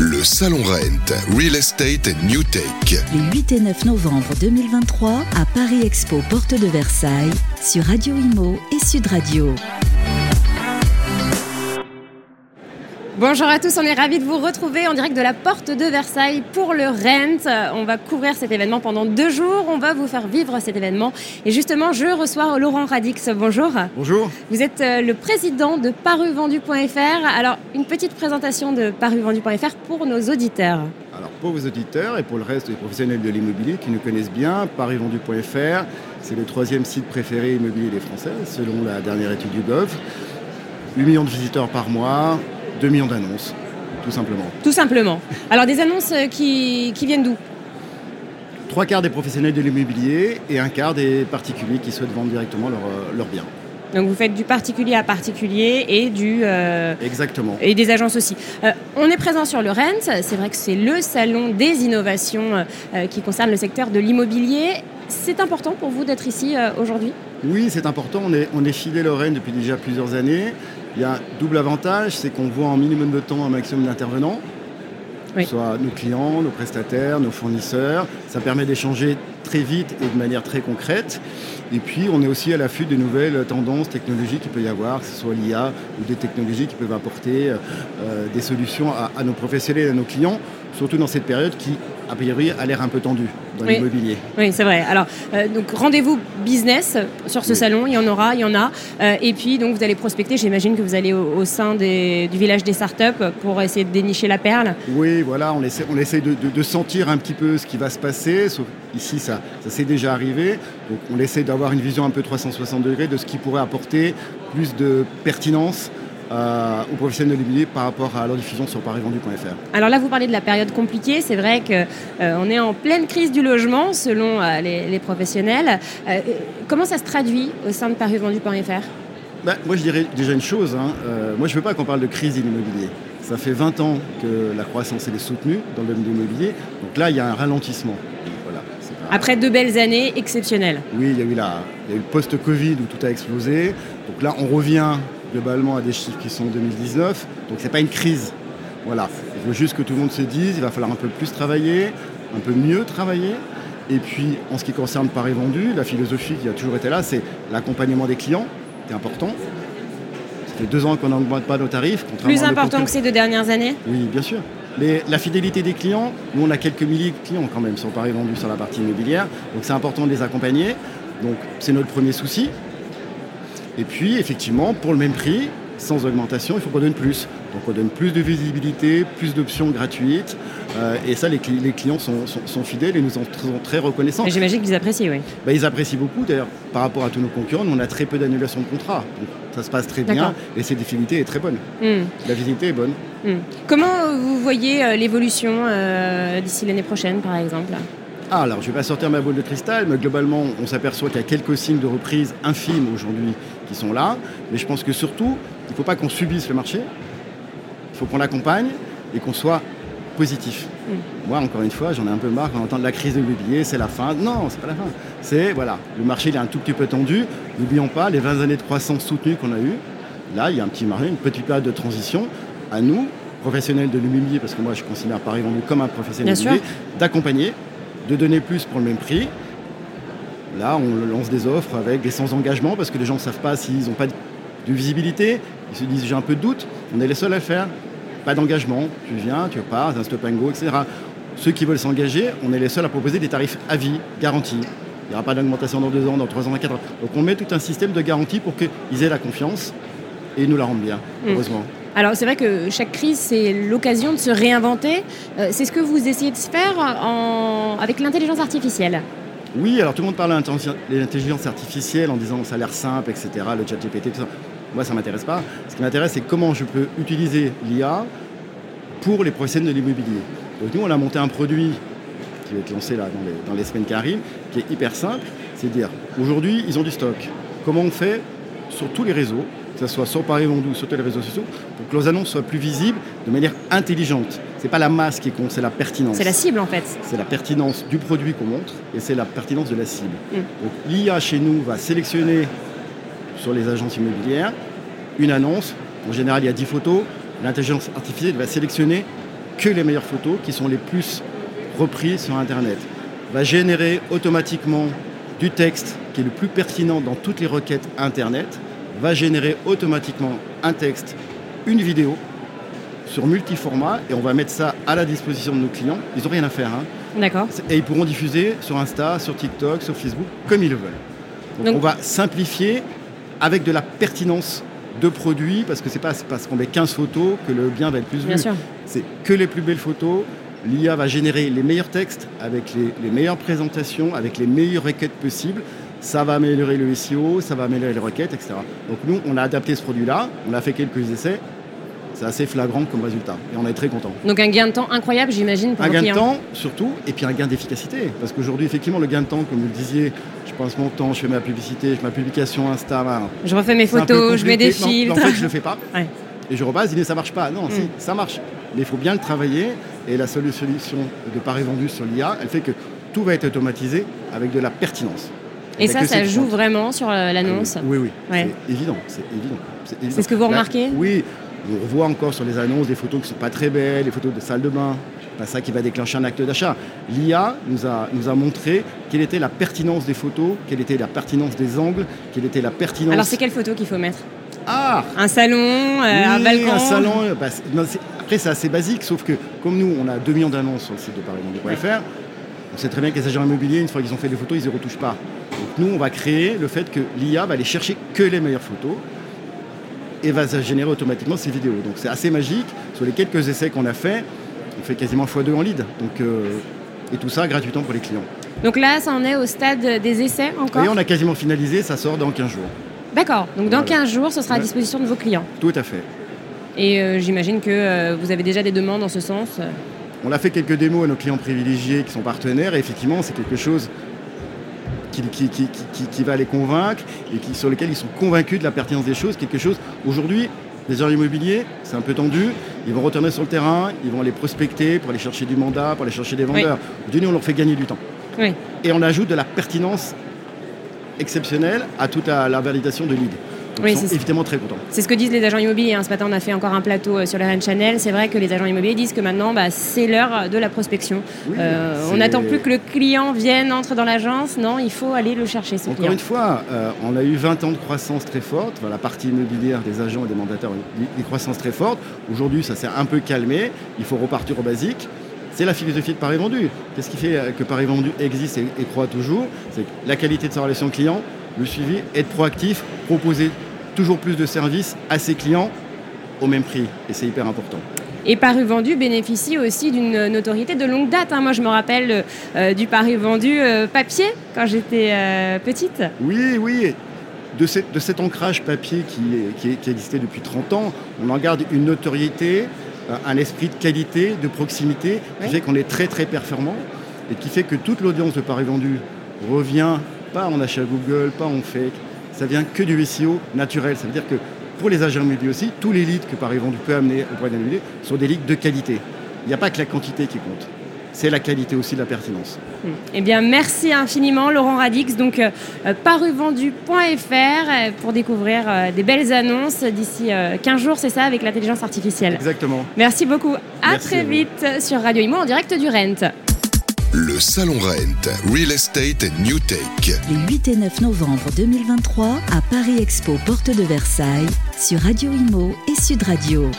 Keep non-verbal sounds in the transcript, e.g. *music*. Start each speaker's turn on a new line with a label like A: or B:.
A: Le Salon Rent, Real Estate New Tech.
B: Les 8 et 9 novembre 2023 à Paris Expo Porte de Versailles sur Radio Imo et Sud Radio.
C: Bonjour à tous, on est ravis de vous retrouver en direct de la porte de Versailles pour le Rent. On va couvrir cet événement pendant deux jours, on va vous faire vivre cet événement. Et justement, je reçois Laurent Radix. Bonjour.
D: Bonjour.
C: Vous êtes euh, le président de paruvendu.fr. Alors, une petite présentation de paruvendu.fr pour nos auditeurs.
D: Alors, pour vos auditeurs et pour le reste des professionnels de l'immobilier qui nous connaissent bien, paruvendu.fr, c'est le troisième site préféré immobilier des Français, selon la dernière étude du GOV. 8 millions de visiteurs par mois, 2 millions d'annonces, tout simplement.
C: Tout simplement. Alors des annonces euh, qui, qui viennent d'où?
D: Trois quarts des professionnels de l'immobilier et un quart des particuliers qui souhaitent vendre directement leurs euh, leur biens.
C: Donc vous faites du particulier à particulier et du euh,
D: Exactement.
C: et des agences aussi. Euh, on est présent sur le Rent. C'est vrai que c'est le salon des innovations euh, qui concerne le secteur de l'immobilier. C'est important pour vous d'être ici aujourd'hui?
D: Oui, c'est important. On est, on est fidèle au Rennes depuis déjà plusieurs années. Il y a un double avantage, c'est qu'on voit en minimum de temps un maximum d'intervenants,
C: Oui.
D: que ce soit nos clients, nos prestataires, nos fournisseurs. Ça permet d'échanger très vite et de manière très concrète. Et puis, on est aussi à l'affût de nouvelles tendances technologiques qu'il peut y avoir, que ce soit l'IA ou des technologies qui peuvent apporter euh, des solutions à, à nos professionnels et à nos clients, surtout dans cette période qui, a priori, a l'air un peu tendue dans
C: Oui.
D: l'immobilier.
C: Oui, c'est vrai. Alors, euh, donc rendez-vous business sur ce
D: Oui.
C: salon, il y en aura, il y en a. Euh, et puis, donc, vous allez prospecter. J'imagine que vous allez au, au sein des- du village des startups pour essayer de dénicher la perle.
D: Oui, voilà, on essaie, on essaie de, de- de sentir un petit peu ce qui va se passer. Sauf ici, ça, ça s'est déjà arrivé. Donc, on essaie d'avoir une vision un peu 360 degrés de ce qui pourrait apporter plus de pertinence euh, aux professionnels de l'immobilier par rapport à leur diffusion sur parivendu.fr.
C: Alors là, vous parlez de la période compliquée. C'est vrai qu'on est en pleine crise du logement, selon euh, les, les professionnels. Euh, comment ça se traduit au sein de parivendu.fr
D: Bah, moi, je dirais déjà une chose. hein. Euh, moi, je ne veux pas qu'on parle de crise de l'immobilier. Ça fait 20 ans que la croissance elle est soutenue dans le domaine de l'immobilier. Donc là, il y a un ralentissement. Voilà, pas-
C: Après deux belles années exceptionnelles.
D: Oui, il y a eu, la, il y a eu le post-Covid où tout a explosé. Donc là, on revient globalement à des chiffres qui sont en 2019. Donc c'est pas une crise. Voilà. Il faut juste que tout le monde se dise, il va falloir un peu plus travailler, un peu mieux travailler. Et puis, en ce qui concerne Paris Vendu, la philosophie qui a toujours été là, c'est l'accompagnement des clients. C'est important. Ça fait deux ans qu'on n'augmente pas nos tarifs.
C: Plus important que ces deux dernières années?
D: Oui, bien sûr. Mais la fidélité des clients, nous on a quelques milliers de clients quand même sur Paris vendus sur la partie immobilière, donc c'est important de les accompagner. Donc c'est notre premier souci. Et puis effectivement, pour le même prix, sans augmentation, il faut qu'on donne plus. Donc on donne plus de visibilité, plus d'options gratuites. Euh, et ça, les, cli- les clients sont, sont- sont fidèles et nous en sont très reconnaissants.
C: Et J'imagine qu'ils apprécient, oui.
D: Bah, ils apprécient beaucoup. D'ailleurs, par rapport à tous nos concurrents, nous, on a très peu d'annulations de contrats. Donc ça se passe très bien et cette fidélité est très bonne.
C: Hmm.
D: La visibilité est bonne.
C: Hmm. Comment vous voyez euh, l'évolution euh, d'ici l'année prochaine, par exemple?
D: Ah, alors, je ne vais pas sortir ma boule de cristal, mais globalement, on s'aperçoit qu'il y a quelques signes de reprise infimes aujourd'hui qui sont là. Mais je pense que surtout, il ne faut pas qu'on subisse le marché. Il faut qu'on l'accompagne et qu'on soit positif. Moi, encore une fois, j'en ai un peu marre quand on entend de la crise de l'immobilier, c'est la fin. Non, c'est pas la fin. C'est, voilà, le marché il est un tout petit peu tendu. N'oublions pas les 20 années de croissance soutenue qu'on a eues. Là, il y a un petit marché, une petite période de transition. À nous, professionnels de l'immobilier, parce que moi, je considère Paris Vendu comme un professionnel d'accompagner, de donner plus pour le même prix. Là, on lance des offres avec des sans engagement parce que les gens ne savent pas s'ils n'ont pas de visibilité. Ils se disent j'ai un peu de doute. On est les seuls à le faire. Pas d'engagement. Tu viens, tu pars, un stop and go, etc. Ceux qui veulent s'engager, on est les seuls à proposer des tarifs à vie, garantis. Il n'y aura pas d'augmentation dans deux ans, dans trois ans, dans quatre ans. Donc on met tout un système de garantie pour qu'ils aient la confiance et ils nous la rendent bien,
C: Mm.
D: heureusement.
C: Alors c'est vrai que chaque crise, c'est l'occasion de se réinventer. Euh, c'est ce que vous essayez de faire en- avec l'intelligence artificielle?
D: Oui, alors tout le monde parle d'intelligence l'intelligence artificielle en disant ça a l'air simple, etc. Le chat GPT, tout ça. Moi, ça ne m'intéresse pas. Ce qui m'intéresse, c'est comment je peux utiliser l'IA pour les professionnels de l'immobilier. Donc nous, on a monté un produit qui va être lancé dans les, semaines qui arrivent, qui est hyper simple. C'est dire, aujourd'hui, ils ont du stock. Comment on fait sur tous les réseaux, que ce soit sur Paris Vendu ou sur tous les réseaux sociaux, pour que nos annonces soient plus visibles de manière intelligente? C'est pas la masse qui compte, c'est la pertinence.
C: C'est la cible en fait.
D: C'est la pertinence du produit qu'on montre et c'est la pertinence de la cible.
C: Mm.
D: Donc l'IA chez nous va sélectionner sur les agences immobilières une annonce. En général, il y a 10 photos. L'intelligence artificielle va sélectionner que les meilleures photos qui sont les plus reprises sur Internet. Va générer automatiquement du texte qui est le plus pertinent dans toutes les requêtes Internet. Va générer automatiquement un texte, une vidéo sur multiformat et on va mettre ça à la disposition de nos clients. Ils n'ont rien à faire. hein.
C: D'accord.
D: Et ils pourront diffuser sur Insta, sur TikTok, sur Facebook, comme ils le veulent. Donc,
C: Donc-
D: on va simplifier avec de la pertinence de produits, parce que c'est pas parce qu'on met 15 photos que le bien va être plus
C: Bien
D: vu.
C: sûr.
D: C'est que les plus belles photos. L'IA va générer les meilleurs textes avec les, les meilleures présentations, avec les meilleures requêtes possibles. Ça va améliorer le SEO, ça va améliorer les requêtes, etc. Donc nous, on a adapté ce produit-là, on a fait quelques essais. C'est assez flagrant comme résultat et on est très content.
C: Donc un gain de temps incroyable, j'imagine, pour
D: Un gain de temps, surtout, et puis un gain d'efficacité. Parce qu'aujourd'hui, effectivement, le gain de temps, comme vous le disiez, je passe mon temps, je fais ma publicité, je fais ma publication Insta. voilà.
C: Je refais mes photos, je mets des.
D: Non,
C: filtres.
D: en fait, je le fais pas. *laughs*
C: Ouais.
D: Et je repasse, je dis, mais ça marche pas. Non, si,
C: Mm.
D: ça marche. Mais il faut bien le travailler. Et la seule solution de Paris Vendu sur l'IA, elle fait que tout va être automatisé avec de la pertinence.
C: Et
D: Il
C: ça, ça joue vraiment sur euh, l'annonce.
D: Oui, oui.
C: Ouais.
D: C'est évident. C'est évident.
C: C'est ce que vous
D: Là,
C: remarquez?
D: Oui. On revoit encore sur les annonces des photos qui sont pas très belles, les photos de salle de bain. Pas ça qui va déclencher un acte d'achat. L'IA nous a, nous a montré quelle était la pertinence des photos, quelle était la pertinence des angles, quelle était la pertinence.
C: Alors c'est quelle photo qu'il faut mettre?
D: Ah
C: Un salon, euh, un balcon
D: un salon. euh, bah, non, après, c'est assez basique, sauf que comme nous, on a 2 millions d'annonces sur le site de parisvendu.fr, on sait très bien que les agents immobiliers, une fois qu'ils ont fait des photos, ils ne retouchent pas. Donc nous, on va créer le fait que l'IA va aller chercher que les meilleures photos et va générer automatiquement ces vidéos. Donc c'est assez magique. Sur les quelques essais qu'on a fait, on fait quasiment x2 en lead. Donc, euh, et tout ça gratuitement pour les clients.
C: Donc là, ça en est au stade des essais encore
D: Et on a quasiment finalisé, ça sort dans 15 jours.
C: D'accord. Donc dans
D: Voilà.
C: 15 jours, ce sera à disposition de vos clients.
D: Tout à fait.
C: Et euh, j'imagine que euh, vous avez déjà des demandes en ce sens.
D: On a fait quelques démos à nos clients privilégiés qui sont partenaires et effectivement c'est quelque chose qui, qui- qui- qui- qui va les convaincre et qui, sur lequel ils sont convaincus de la pertinence des choses. Quelque chose, aujourd'hui, les agents immobiliers, c'est un peu tendu, ils vont retourner sur le terrain, ils vont aller prospecter pour aller chercher du mandat, pour aller chercher des vendeurs. Aujourd'hui, nous, on leur fait gagner du temps.
C: Oui.
D: Et on ajoute de la pertinence exceptionnelle à toute la, la validation de lead. Donc,
C: Oui,
D: ils sont
C: c'est-
D: évidemment très contents.
C: C'est ce que disent les agents immobiliers. hein. Ce matin, on a fait encore un plateau euh, sur le Rennes Channel. C'est vrai que les agents immobiliers disent que maintenant, bah, c'est l'heure de la prospection.
D: Oui,
C: Euh, on n'attend plus que le client vienne, entre dans l'agence. Non, il faut aller le chercher, ce
D: Encore
C: client.
D: une fois, euh, on a eu 20 ans de croissance très forte. Enfin, la partie immobilière des agents et des mandataires, une, une croissance très forte. Aujourd'hui, ça s'est un peu calmé. Il faut repartir au basique. C'est la philosophie de Paris Vendu. Qu'est-ce qui fait que Paris Vendu existe et, et croît toujours? C'est la qualité de sa relation client, le suivi, être proactif, proposer toujours plus de services à ses clients au même prix. Et c'est hyper important.
C: Et Paris Vendu bénéficie aussi d'une notoriété de longue date. hein. Moi, je me rappelle euh, du Paris Vendu euh, papier quand j'étais euh, petite.
D: Oui, oui. De, cet- de cet ancrage papier qui, qui, existait depuis 30 ans, on en garde une notoriété, un esprit de qualité, de proximité, qui
C: Oui.
D: fait qu'on est très très performant et qui fait que toute l'audience de Paris Vendu revient pas en achat Google, pas en fake, ça vient que du SEO naturel. Ça veut dire que pour les agents immobiliers aussi, tous les leads que Paris Vendu peut amener auprès d'un immobilier sont des leads de qualité. Il n'y a pas que la quantité qui compte, c'est la qualité aussi de la pertinence.
C: Eh bien, merci infiniment, Laurent Radix. Donc, euh, euh, paruvendu.fr euh, pour découvrir euh, des belles annonces d'ici euh, 15 jours, c'est ça, avec l'intelligence artificielle.
D: Exactement.
C: Merci beaucoup. À
D: Merci
C: très
D: à
C: vite sur Radio Imo en direct du Rent.
A: Le Salon Rent, Real Estate New Tech.
B: Les 8 et 9 novembre 2023 à Paris Expo Porte de Versailles sur Radio Imo et Sud Radio.